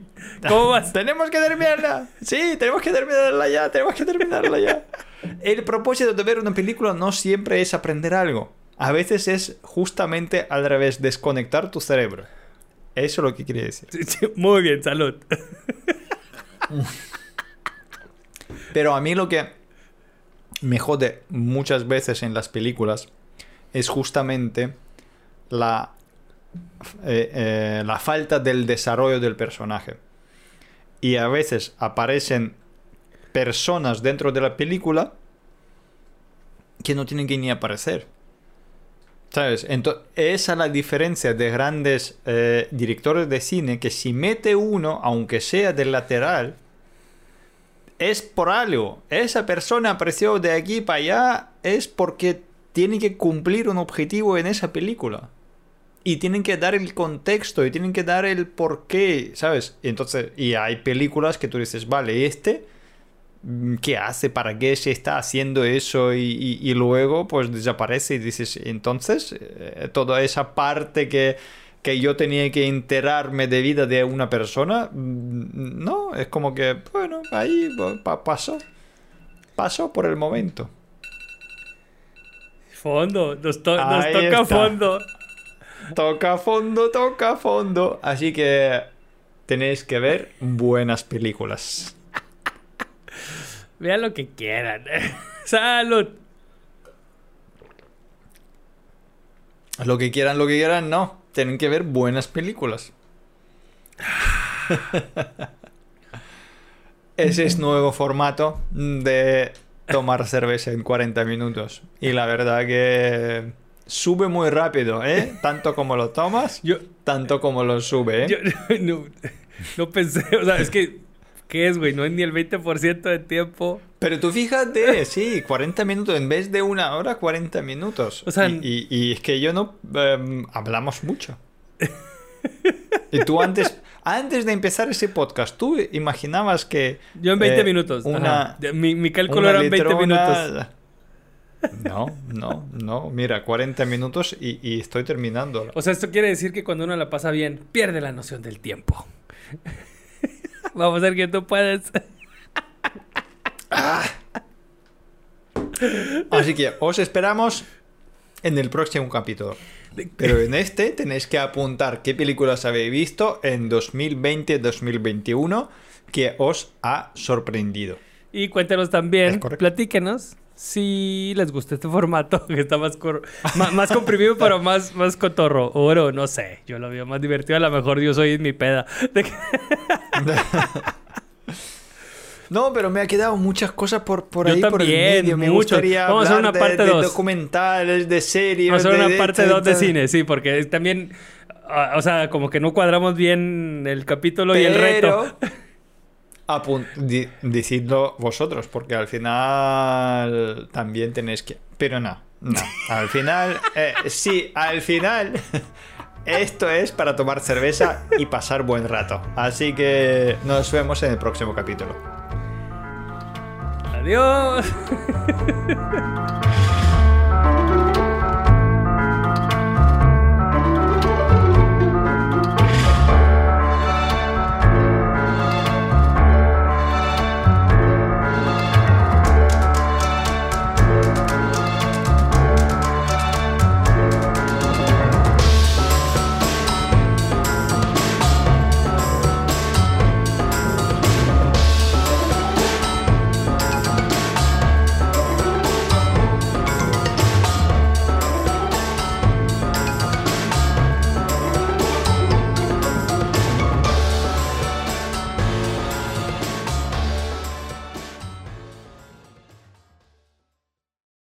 B: ¿Cómo vas?
A: Tenemos que terminarla. Sí, tenemos que terminarla ya, tenemos que terminarla ya. El propósito de ver una película no siempre es aprender algo. A veces es justamente al revés, desconectar tu cerebro. Eso es lo que quiere decir.
B: Sí, sí, Muy bien, salud.
A: Pero a mí lo que me jode muchas veces en las películas es justamente la, eh, eh, la falta del desarrollo del personaje. Y a veces aparecen personas dentro de la película que no tienen que ni aparecer. ¿Sabes? Entonces, esa es la diferencia de grandes eh, directores de cine que si mete uno, aunque sea del lateral, es por algo. Esa persona apareció de aquí para allá es porque tiene que cumplir un objetivo en esa película. Y tienen que dar el contexto y tienen que dar el porqué, ¿sabes? Y entonces, y hay películas que tú dices, vale, este, mm, ¿qué hace? ¿Para qué se está haciendo eso? Y, luego, pues desaparece y dices, entonces, eh, toda esa parte que, que yo tenía que enterarme de vida de una persona, mm, no, es como que, bueno, ahí pa- pasó. Pasó por el momento.
B: Fondo. Nos, to- nos
A: Ahí
B: toca
A: está.
B: fondo.
A: Toca fondo, toca fondo. Así que tenéis que ver buenas películas.
B: Vean lo que quieran. salud.
A: Lo que quieran, lo que quieran, no. Tienen que ver buenas películas. Ese es nuevo formato de tomar cerveza en 40 minutos. Y la verdad que sube muy rápido, ¿eh? Tanto como lo tomas,
B: Yo,
A: tanto como lo sube, ¿eh?
B: yo no, no pensé, o sea, es que, ¿qué es, güey? No es ni el 20% de tiempo.
A: Pero tú fíjate, sí, 40 minutos en vez de una hora, 40 minutos.
B: O sea,
A: y, y- y es que yo no em, hablamos mucho. y tú antes, antes de empezar ese podcast, tú imaginabas que
B: Yo en 20
A: eh,
B: minutos.
A: una,
B: Mi, mi cálculo
A: una
B: eran 20
A: litrona-
B: minutos.
A: No, no, no. Mira, 40 minutos y, y estoy terminando.
B: O sea, esto quiere decir que cuando uno la pasa bien, pierde la noción del tiempo. Vamos a ver que tú puedes.
A: Así que os esperamos en el próximo capítulo. Pero en este tenéis que apuntar qué películas habéis visto en 2020-2021 que os ha sorprendido.
B: Y cuéntenos también, platíquenos si les gusta este formato, que está más, más, comprimido, pero más, más cotorro. Oro, no sé. Yo lo veo más divertido. A lo mejor yo soy mi peda.
A: No, pero me ha quedado muchas cosas por, por
B: Yo
A: ahí, por el
B: también,
A: medio. Me
B: mucho.
A: gustaría
B: Vamos a hacer una parte
A: de, de
B: dos.
A: documentales, de series.
B: Vamos a hacer una
A: de-
B: parte
A: de-
B: 2 de
A: de-
B: cine, sí, porque también. ah, O sea, como que no cuadramos bien el capítulo y el reto.
A: Di- decidlo vosotros, porque al final también tenéis que. Pero no, no. Al final, eh, sí, al final. Esto es para tomar cerveza y pasar buen rato. Así que nos vemos en el próximo capítulo.
B: Adiós.